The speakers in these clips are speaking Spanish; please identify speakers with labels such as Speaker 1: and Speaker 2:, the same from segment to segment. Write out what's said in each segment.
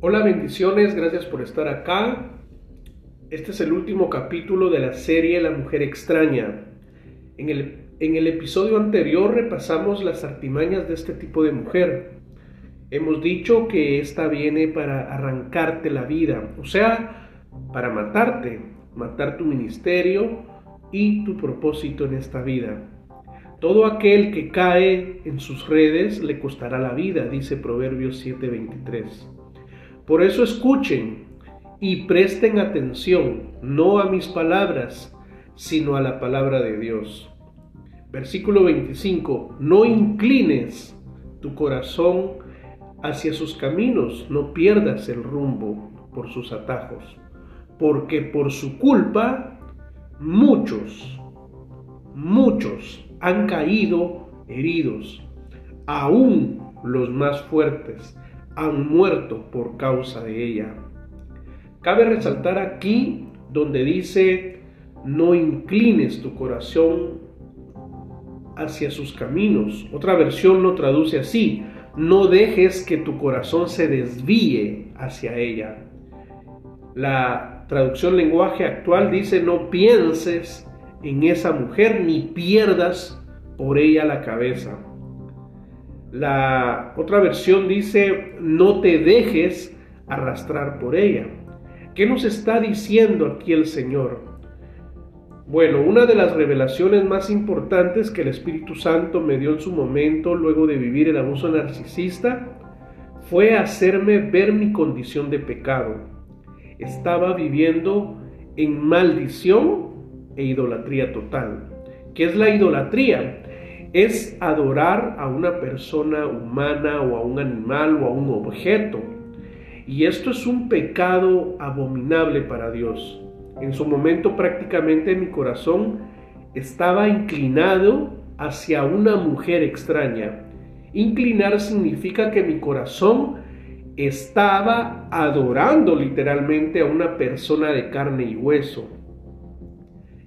Speaker 1: Hola, bendiciones, gracias por estar acá. Este es el último capítulo de la serie La mujer extraña. En el, en el episodio anterior repasamos las artimañas de este tipo de mujer. Hemos dicho que esta viene para arrancarte la vida, o sea, para matarte, matar tu ministerio y tu propósito en esta vida. Todo aquel que cae en sus redes le costará la vida, dice Proverbios 7:23. Por eso escuchen y presten atención, no a mis palabras, sino a la palabra de Dios. Versículo 25, no inclines tu corazón hacia sus caminos, no pierdas el rumbo por sus atajos, porque por su culpa muchos, muchos han caído heridos, aún los más fuertes han muerto por causa de ella. Cabe resaltar aquí donde dice, no inclines tu corazón hacia sus caminos. Otra versión lo traduce así, no dejes que tu corazón se desvíe hacia ella. La traducción lenguaje actual dice, no pienses en esa mujer ni pierdas por ella la cabeza. La otra versión dice, no te dejes arrastrar por ella. ¿Qué nos está diciendo aquí el Señor? Bueno, una de las revelaciones más importantes que el Espíritu Santo me dio en su momento, luego de vivir el abuso narcisista, fue hacerme ver mi condición de pecado. Estaba viviendo en maldición e idolatría total. ¿Qué es la idolatría? Es adorar a una persona humana o a un animal o a un objeto. Y esto es un pecado abominable para Dios. En su momento prácticamente mi corazón estaba inclinado hacia una mujer extraña. Inclinar significa que mi corazón estaba adorando literalmente a una persona de carne y hueso.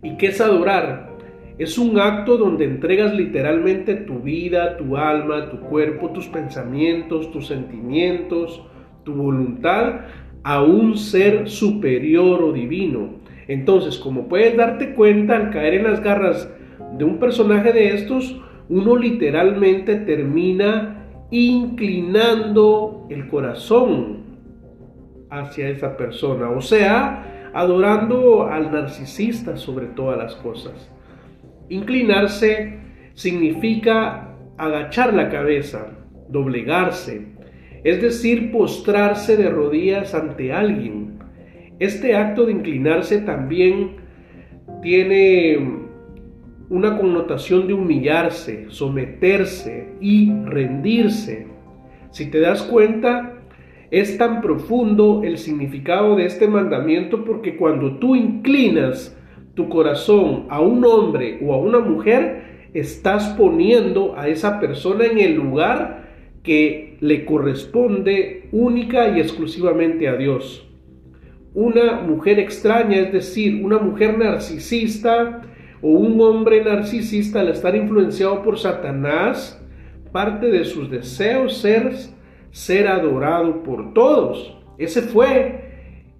Speaker 1: ¿Y qué es adorar? Es un acto donde entregas literalmente tu vida, tu alma, tu cuerpo, tus pensamientos, tus sentimientos, tu voluntad a un ser superior o divino. Entonces, como puedes darte cuenta, al caer en las garras de un personaje de estos, uno literalmente termina inclinando el corazón hacia esa persona, o sea, adorando al narcisista sobre todas las cosas. Inclinarse significa agachar la cabeza, doblegarse, es decir, postrarse de rodillas ante alguien. Este acto de inclinarse también tiene una connotación de humillarse, someterse y rendirse. Si te das cuenta, es tan profundo el significado de este mandamiento porque cuando tú inclinas tu corazón a un hombre o a una mujer, estás poniendo a esa persona en el lugar que le corresponde única y exclusivamente a Dios. Una mujer extraña, es decir, una mujer narcisista o un hombre narcisista al estar influenciado por Satanás, parte de sus deseos ser ser adorado por todos. Ese fue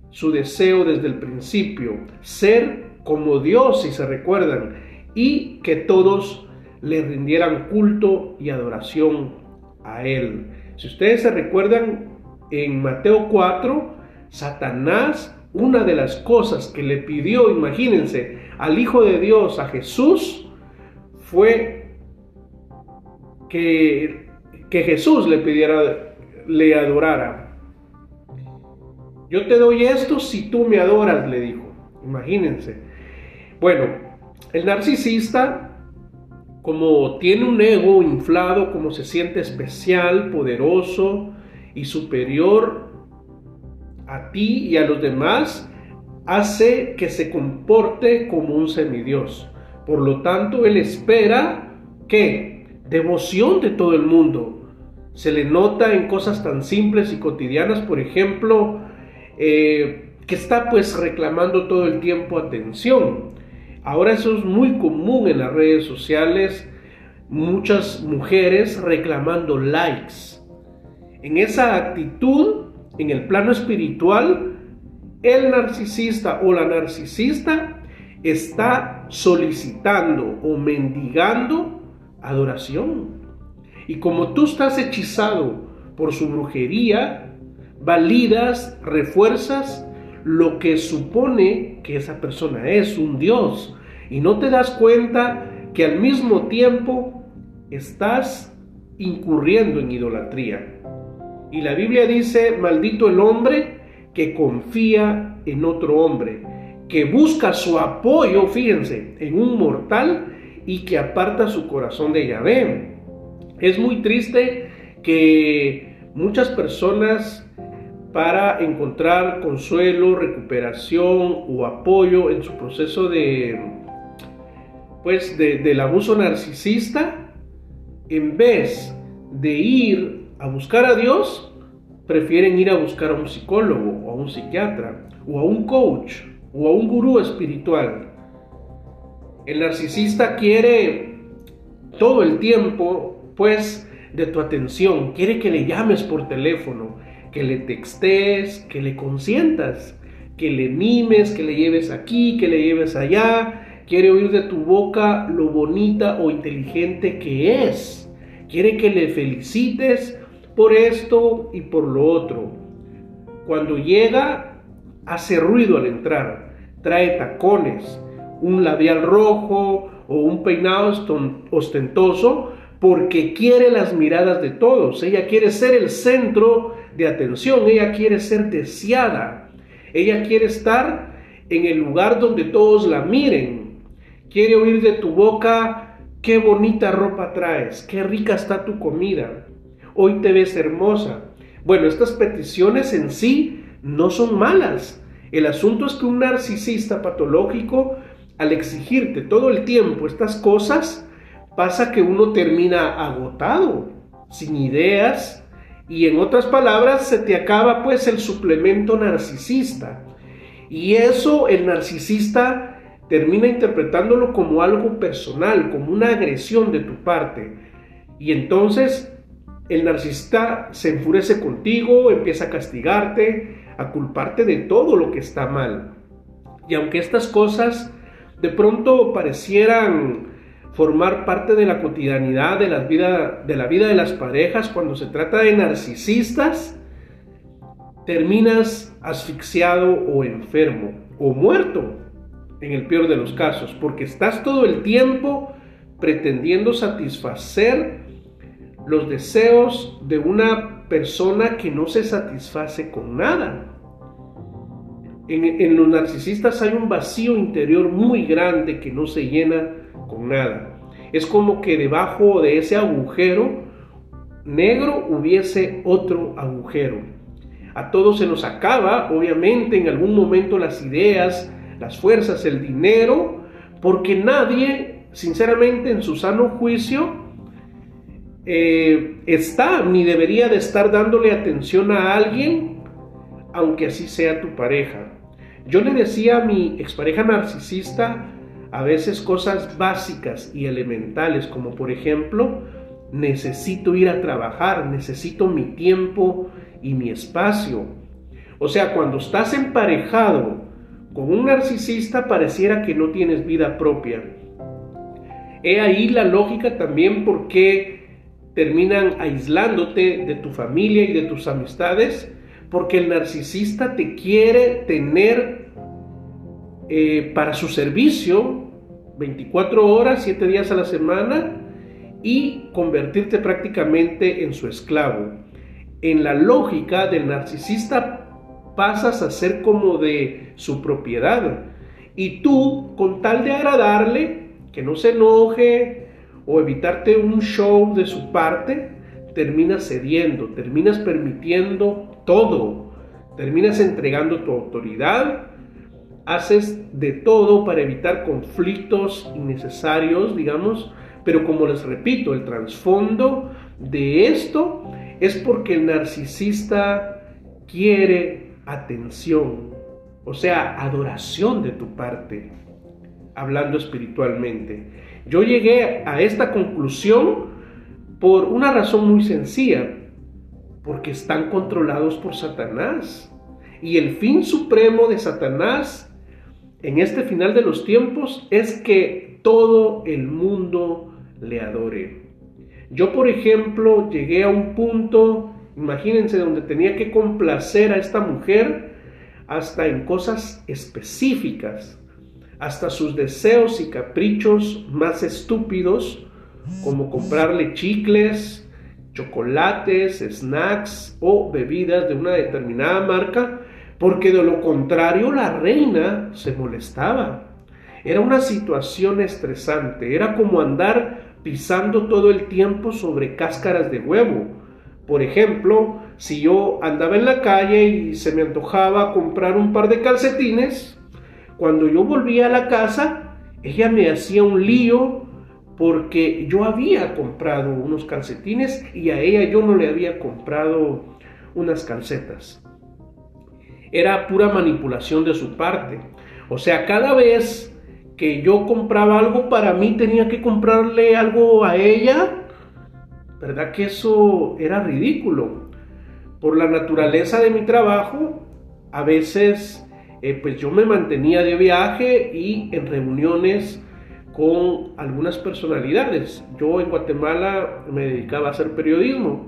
Speaker 1: su deseo desde el principio, ser como Dios, si se recuerdan, y que todos le rindieran culto y adoración a Él. Si ustedes se recuerdan, en Mateo 4, Satanás, una de las cosas que le pidió, imagínense, al Hijo de Dios, a Jesús, fue que, que Jesús le pidiera, le adorara. Yo te doy esto si tú me adoras, le dijo. Imagínense. Bueno, el narcisista, como tiene un ego inflado, como se siente especial, poderoso y superior a ti y a los demás, hace que se comporte como un semidios. Por lo tanto, él espera que devoción de todo el mundo. Se le nota en cosas tan simples y cotidianas, por ejemplo, eh, que está pues reclamando todo el tiempo atención. Ahora eso es muy común en las redes sociales, muchas mujeres reclamando likes. En esa actitud en el plano espiritual, el narcisista o la narcisista está solicitando o mendigando adoración. Y como tú estás hechizado por su brujería, validas, refuerzas lo que supone que esa persona es un Dios. Y no te das cuenta que al mismo tiempo estás incurriendo en idolatría. Y la Biblia dice, maldito el hombre que confía en otro hombre, que busca su apoyo, fíjense, en un mortal y que aparta su corazón de Yahvé. Es muy triste que muchas personas para encontrar consuelo, recuperación o apoyo en su proceso de pues del abuso narcisista, en vez de ir a buscar a Dios, prefieren ir a buscar a un psicólogo o a un psiquiatra o a un coach o a un gurú espiritual. El narcisista quiere todo el tiempo, pues, de tu atención, quiere que le llames por teléfono, que le textes, que le consientas, que le mimes, que le lleves aquí, que le lleves allá, quiere oír de tu boca lo bonita o inteligente que es, quiere que le felicites por esto y por lo otro. Cuando llega, hace ruido al entrar, trae tacones, un labial rojo o un peinado ostentoso porque quiere las miradas de todos. Ella quiere ser el centro de atención, ella quiere ser deseada, ella quiere estar en el lugar donde todos la miren, quiere oír de tu boca qué bonita ropa traes, qué rica está tu comida, hoy te ves hermosa. Bueno, estas peticiones en sí no son malas. El asunto es que un narcisista patológico, al exigirte todo el tiempo estas cosas, pasa que uno termina agotado, sin ideas, y en otras palabras, se te acaba pues el suplemento narcisista. Y eso el narcisista termina interpretándolo como algo personal, como una agresión de tu parte. Y entonces el narcisista se enfurece contigo, empieza a castigarte, a culparte de todo lo que está mal. Y aunque estas cosas de pronto parecieran formar parte de la cotidianidad de, las vida, de la vida de las parejas cuando se trata de narcisistas, terminas asfixiado o enfermo o muerto en el peor de los casos, porque estás todo el tiempo pretendiendo satisfacer los deseos de una persona que no se satisface con nada. En, los narcisistas hay un vacío interior muy grande que no se llena con nada. Es como que debajo de ese agujero negro hubiese otro agujero. A todos se nos acaba, obviamente, en algún momento las ideas, las fuerzas, el dinero, porque nadie, sinceramente, en su sano juicio, eh, está ni debería de estar dándole atención a alguien, aunque así sea tu pareja. Yo le decía a mi expareja narcisista, a veces cosas básicas y elementales, como por ejemplo, necesito ir a trabajar, necesito mi tiempo y mi espacio. O sea, cuando estás emparejado con un narcisista, pareciera que no tienes vida propia. He ahí la lógica también porque terminan aislándote de tu familia y de tus amistades, porque el narcisista te quiere tener eh, para su servicio 24 horas, 7 días a la semana y convertirte prácticamente en su esclavo. En la lógica del narcisista pasas a ser como de su propiedad y tú con tal de agradarle, que no se enoje o evitarte un show de su parte, terminas cediendo, terminas permitiendo todo, terminas entregando tu autoridad, haces de todo para evitar conflictos innecesarios, digamos, pero como les repito, el trasfondo de esto es porque el narcisista quiere atención, o sea, adoración de tu parte, hablando espiritualmente. Yo llegué a esta conclusión por una razón muy sencilla. Porque están controlados por Satanás. Y el fin supremo de Satanás en este final de los tiempos es que todo el mundo le adore. Yo, por ejemplo, llegué a un punto, imagínense, donde tenía que complacer a esta mujer hasta en cosas específicas, hasta sus deseos y caprichos más estúpidos, como comprarle chicles, chocolates, snacks o bebidas de una determinada marca, porque de lo contrario la reina se molestaba. Era una situación estresante, era como andar pisando todo el tiempo sobre cáscaras de huevo. Por ejemplo, si yo andaba en la calle y se me antojaba comprar un par de calcetines, cuando yo volvía a la casa, ella me hacía un lío porque yo había comprado unos calcetines y a ella yo no le había comprado unas calcetas era pura manipulación de su parte. O sea, cada vez que yo compraba algo para mí tenía que comprarle algo a ella, ¿verdad que eso era ridículo? Por la naturaleza de mi trabajo, a veces eh, pues yo me mantenía de viaje y en reuniones con algunas personalidades. Yo en Guatemala me dedicaba a hacer periodismo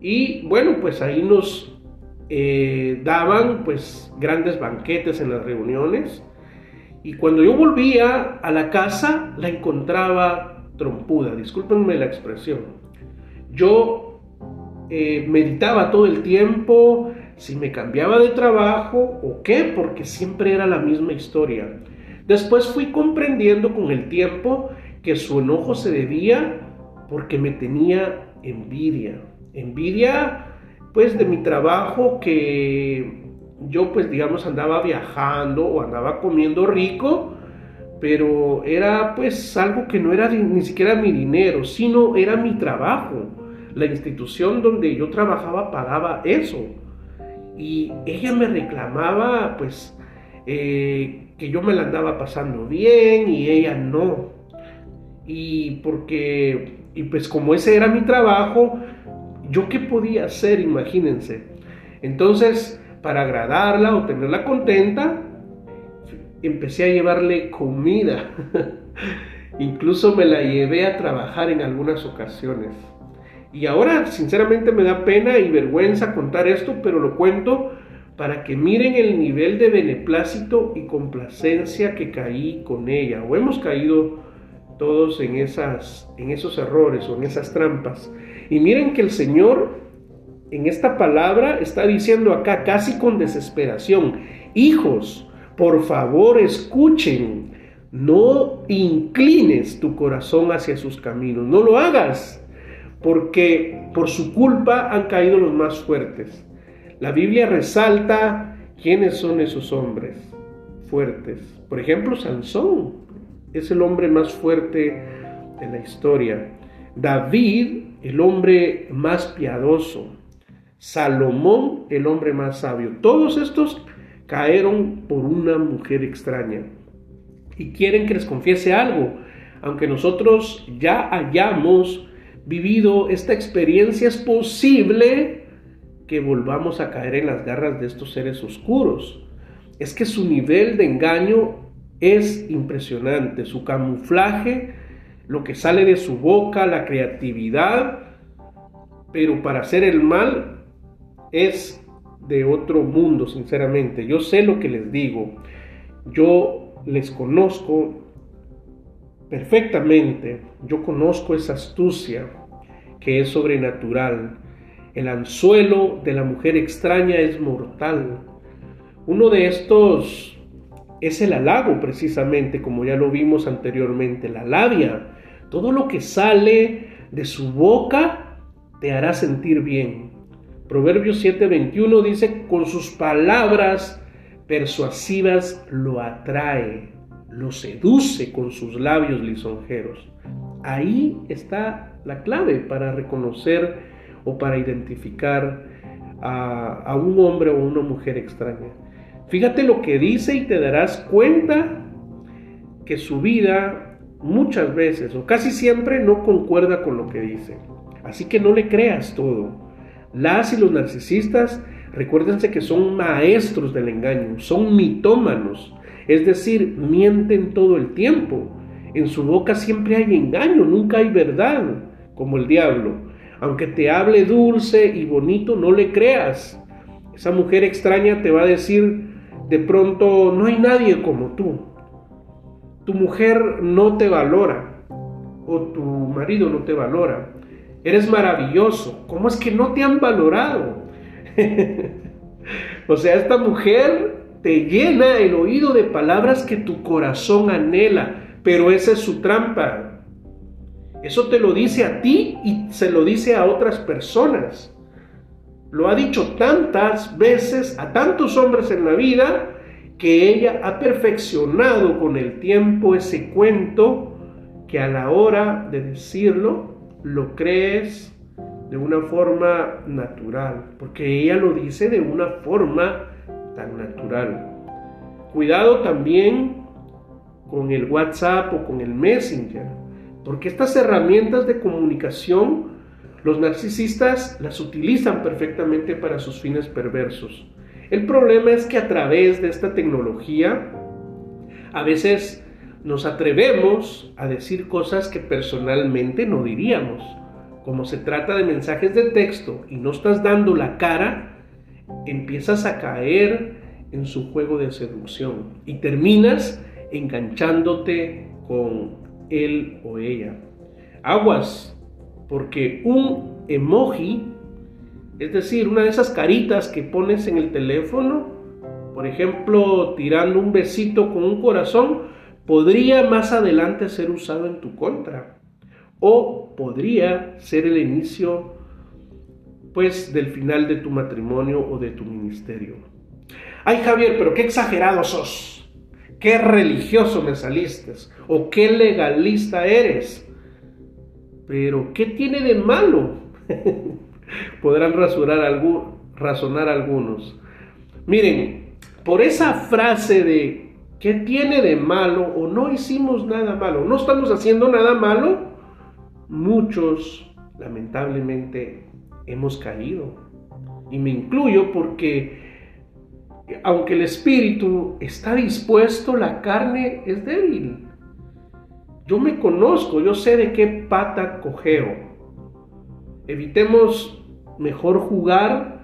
Speaker 1: y bueno, pues ahí nos eh, daban pues grandes banquetes en las reuniones y cuando yo volvía a la casa la encontraba trompuda, discúlpenme la expresión. Yo eh, meditaba todo el tiempo si me cambiaba de trabajo o qué, porque siempre era la misma historia. Después fui comprendiendo con el tiempo que su enojo se debía porque me tenía envidia. Envidia pues de mi trabajo que yo pues digamos andaba viajando o andaba comiendo rico, pero era pues algo que no era ni siquiera mi dinero, sino era mi trabajo. La institución donde yo trabajaba pagaba eso. Y ella me reclamaba pues eh, que yo me la andaba pasando bien y ella no. Y porque, y pues como ese era mi trabajo, ¿Yo qué podía hacer? Imagínense. Entonces, para agradarla o tenerla contenta, empecé a llevarle comida. Incluso me la llevé a trabajar en algunas ocasiones. Y ahora, sinceramente, me da pena y vergüenza contar esto, pero lo cuento para que miren el nivel de beneplácito y complacencia que caí con ella, o hemos caído todos en, esas, en esos errores o en esas trampas. Y miren que el Señor en esta palabra está diciendo acá casi con desesperación, hijos, por favor escuchen, no inclines tu corazón hacia sus caminos, no lo hagas, porque por su culpa han caído los más fuertes. La Biblia resalta quiénes son esos hombres fuertes. Por ejemplo, Sansón es el hombre más fuerte de la historia. David, el hombre más piadoso. Salomón, el hombre más sabio. Todos estos cayeron por una mujer extraña. Y quieren que les confiese algo. Aunque nosotros ya hayamos vivido esta experiencia, es posible que volvamos a caer en las garras de estos seres oscuros. Es que su nivel de engaño es impresionante, su camuflaje lo que sale de su boca, la creatividad, pero para hacer el mal es de otro mundo, sinceramente. Yo sé lo que les digo, yo les conozco perfectamente, yo conozco esa astucia que es sobrenatural. El anzuelo de la mujer extraña es mortal. Uno de estos es el halago precisamente, como ya lo vimos anteriormente, la labia. Todo lo que sale de su boca te hará sentir bien. Proverbios 7:21 dice, con sus palabras persuasivas lo atrae, lo seduce con sus labios lisonjeros. Ahí está la clave para reconocer o para identificar a, a un hombre o una mujer extraña. Fíjate lo que dice y te darás cuenta que su vida muchas veces o casi siempre no concuerda con lo que dice. Así que no le creas todo. Las y los narcisistas, recuérdense que son maestros del engaño, son mitómanos, es decir, mienten todo el tiempo. En su boca siempre hay engaño, nunca hay verdad, como el diablo. Aunque te hable dulce y bonito, no le creas. Esa mujer extraña te va a decir de pronto, no hay nadie como tú. Tu mujer no te valora o tu marido no te valora. Eres maravilloso. ¿Cómo es que no te han valorado? o sea, esta mujer te llena el oído de palabras que tu corazón anhela, pero esa es su trampa. Eso te lo dice a ti y se lo dice a otras personas. Lo ha dicho tantas veces a tantos hombres en la vida que ella ha perfeccionado con el tiempo ese cuento que a la hora de decirlo lo crees de una forma natural, porque ella lo dice de una forma tan natural. Cuidado también con el WhatsApp o con el Messenger, porque estas herramientas de comunicación los narcisistas las utilizan perfectamente para sus fines perversos. El problema es que a través de esta tecnología a veces nos atrevemos a decir cosas que personalmente no diríamos. Como se trata de mensajes de texto y no estás dando la cara, empiezas a caer en su juego de seducción y terminas enganchándote con él o ella. Aguas, porque un emoji, es decir, una de esas caritas que pones en el teléfono, por ejemplo, tirando un besito con un corazón, podría más adelante ser usado en tu contra o podría ser el inicio pues del final de tu matrimonio o de tu ministerio. Ay Javier, pero qué exagerado sos, qué religioso me saliste o qué legalista eres. Pero ¿qué tiene de malo? Podrán razonar algunos. Miren, por esa frase de ¿Qué tiene de malo o no hicimos nada malo? ¿No estamos haciendo nada malo? Muchos, lamentablemente, hemos caído. Y me incluyo porque aunque el espíritu está dispuesto, la carne es débil. Yo me conozco, yo sé de qué pata cojeo. Evitemos mejor jugar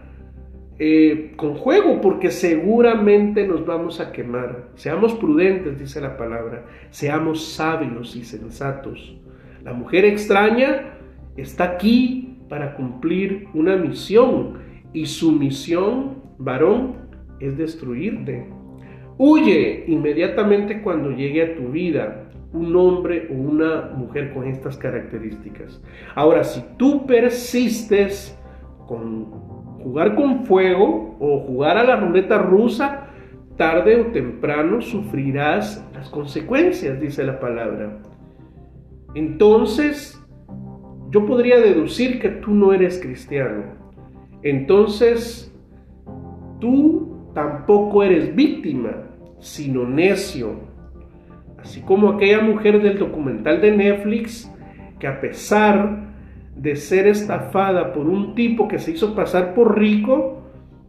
Speaker 1: eh, con juego, porque seguramente nos vamos a quemar. Seamos prudentes, dice la palabra, seamos sabios y sensatos. La mujer extraña está aquí para cumplir una misión y su misión, varón, es destruirte. Huye inmediatamente cuando llegue a tu vida un hombre o una mujer con estas características. Ahora, si tú persistes con jugar con fuego o jugar a la ruleta rusa, tarde o temprano sufrirás las consecuencias, dice la palabra. Entonces, yo podría deducir que tú no eres cristiano. Entonces, tú tampoco eres víctima, sino necio. Así como aquella mujer del documental de Netflix que a pesar de ser estafada por un tipo que se hizo pasar por rico,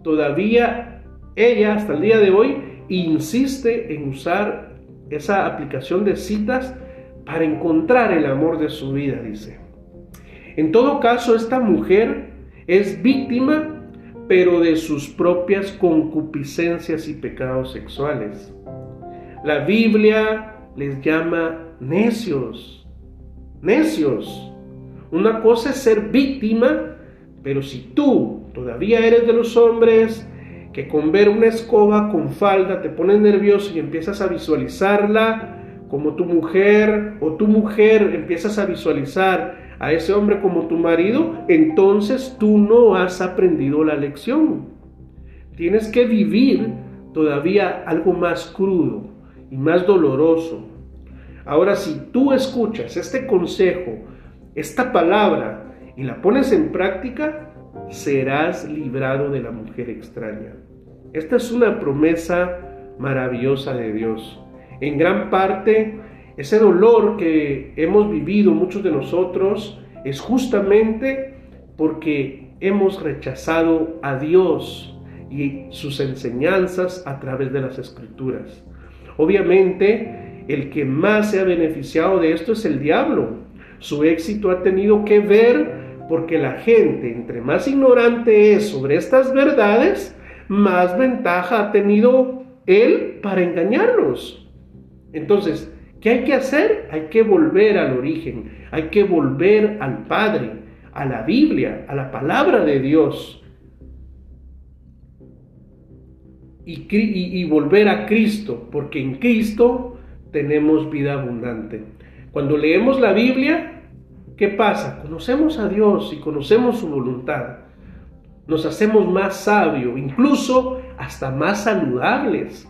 Speaker 1: todavía ella hasta el día de hoy insiste en usar esa aplicación de citas para encontrar el amor de su vida, dice. En todo caso, esta mujer es víctima, pero de sus propias concupiscencias y pecados sexuales. La Biblia les llama necios, necios. Una cosa es ser víctima, pero si tú todavía eres de los hombres que con ver una escoba con falda te pones nervioso y empiezas a visualizarla como tu mujer o tu mujer empiezas a visualizar a ese hombre como tu marido, entonces tú no has aprendido la lección. Tienes que vivir todavía algo más crudo y más doloroso. Ahora, si tú escuchas este consejo esta palabra y la pones en práctica, serás librado de la mujer extraña. Esta es una promesa maravillosa de Dios. En gran parte, ese dolor que hemos vivido muchos de nosotros es justamente porque hemos rechazado a Dios y sus enseñanzas a través de las escrituras. Obviamente, el que más se ha beneficiado de esto es el diablo. Su éxito ha tenido que ver porque la gente, entre más ignorante es sobre estas verdades, más ventaja ha tenido él para engañarlos. Entonces, ¿qué hay que hacer? Hay que volver al origen, hay que volver al Padre, a la Biblia, a la palabra de Dios. Y, volver a Cristo, porque en Cristo tenemos vida abundante. Cuando leemos la Biblia, ¿qué pasa? Conocemos a Dios y conocemos su voluntad. Nos hacemos más sabios, incluso hasta más saludables.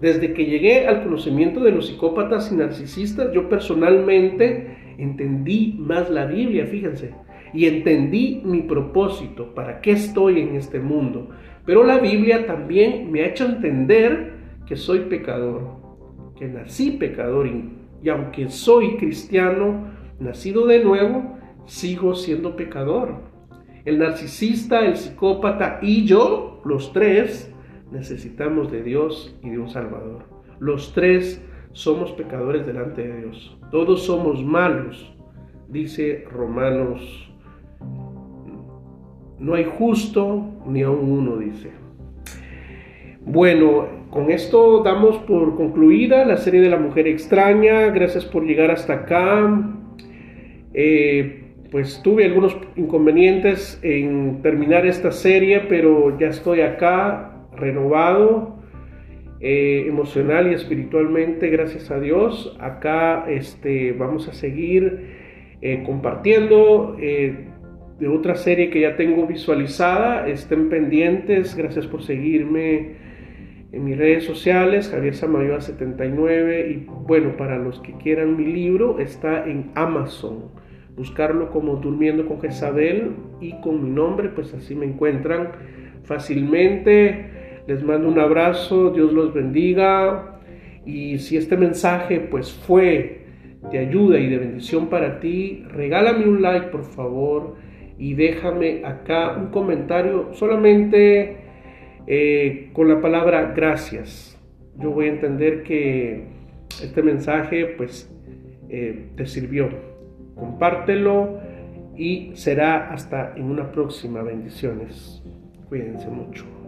Speaker 1: Desde que llegué al conocimiento de los psicópatas y narcisistas, yo personalmente entendí más la Biblia, fíjense, y entendí mi propósito, para qué estoy en este mundo. Pero la Biblia también me ha hecho entender que soy pecador, que nací pecador y, aunque soy cristiano, nacido de nuevo, sigo siendo pecador. El narcisista, el psicópata y yo, los tres, necesitamos de Dios y de un Salvador. Los tres somos pecadores delante de Dios. Todos somos malos, dice Romanos. No hay justo ni aun uno, dice. Bueno, con esto damos por concluida la serie de la mujer extraña. Gracias por llegar hasta acá. Eh, pues tuve algunos inconvenientes en terminar esta serie, pero ya estoy acá renovado eh, emocional y espiritualmente, gracias a Dios. Acá este, vamos a seguir eh, compartiendo de otra serie que ya tengo visualizada. Estén pendientes, gracias por seguirme en mis redes sociales, Javier Samayoa 79. Y bueno, para los que quieran mi libro, está en Amazon. Buscarlo como Durmiendo con Jezabel y con mi nombre, pues así me encuentran fácilmente. Les mando un abrazo, Dios los bendiga. Y si este mensaje pues fue de ayuda y de bendición para ti, regálame un like por favor y déjame acá un comentario solamente eh, con la palabra gracias. Yo voy a entender que este mensaje pues eh, te sirvió. Compártelo y será hasta en una próxima. Bendiciones. Cuídense mucho.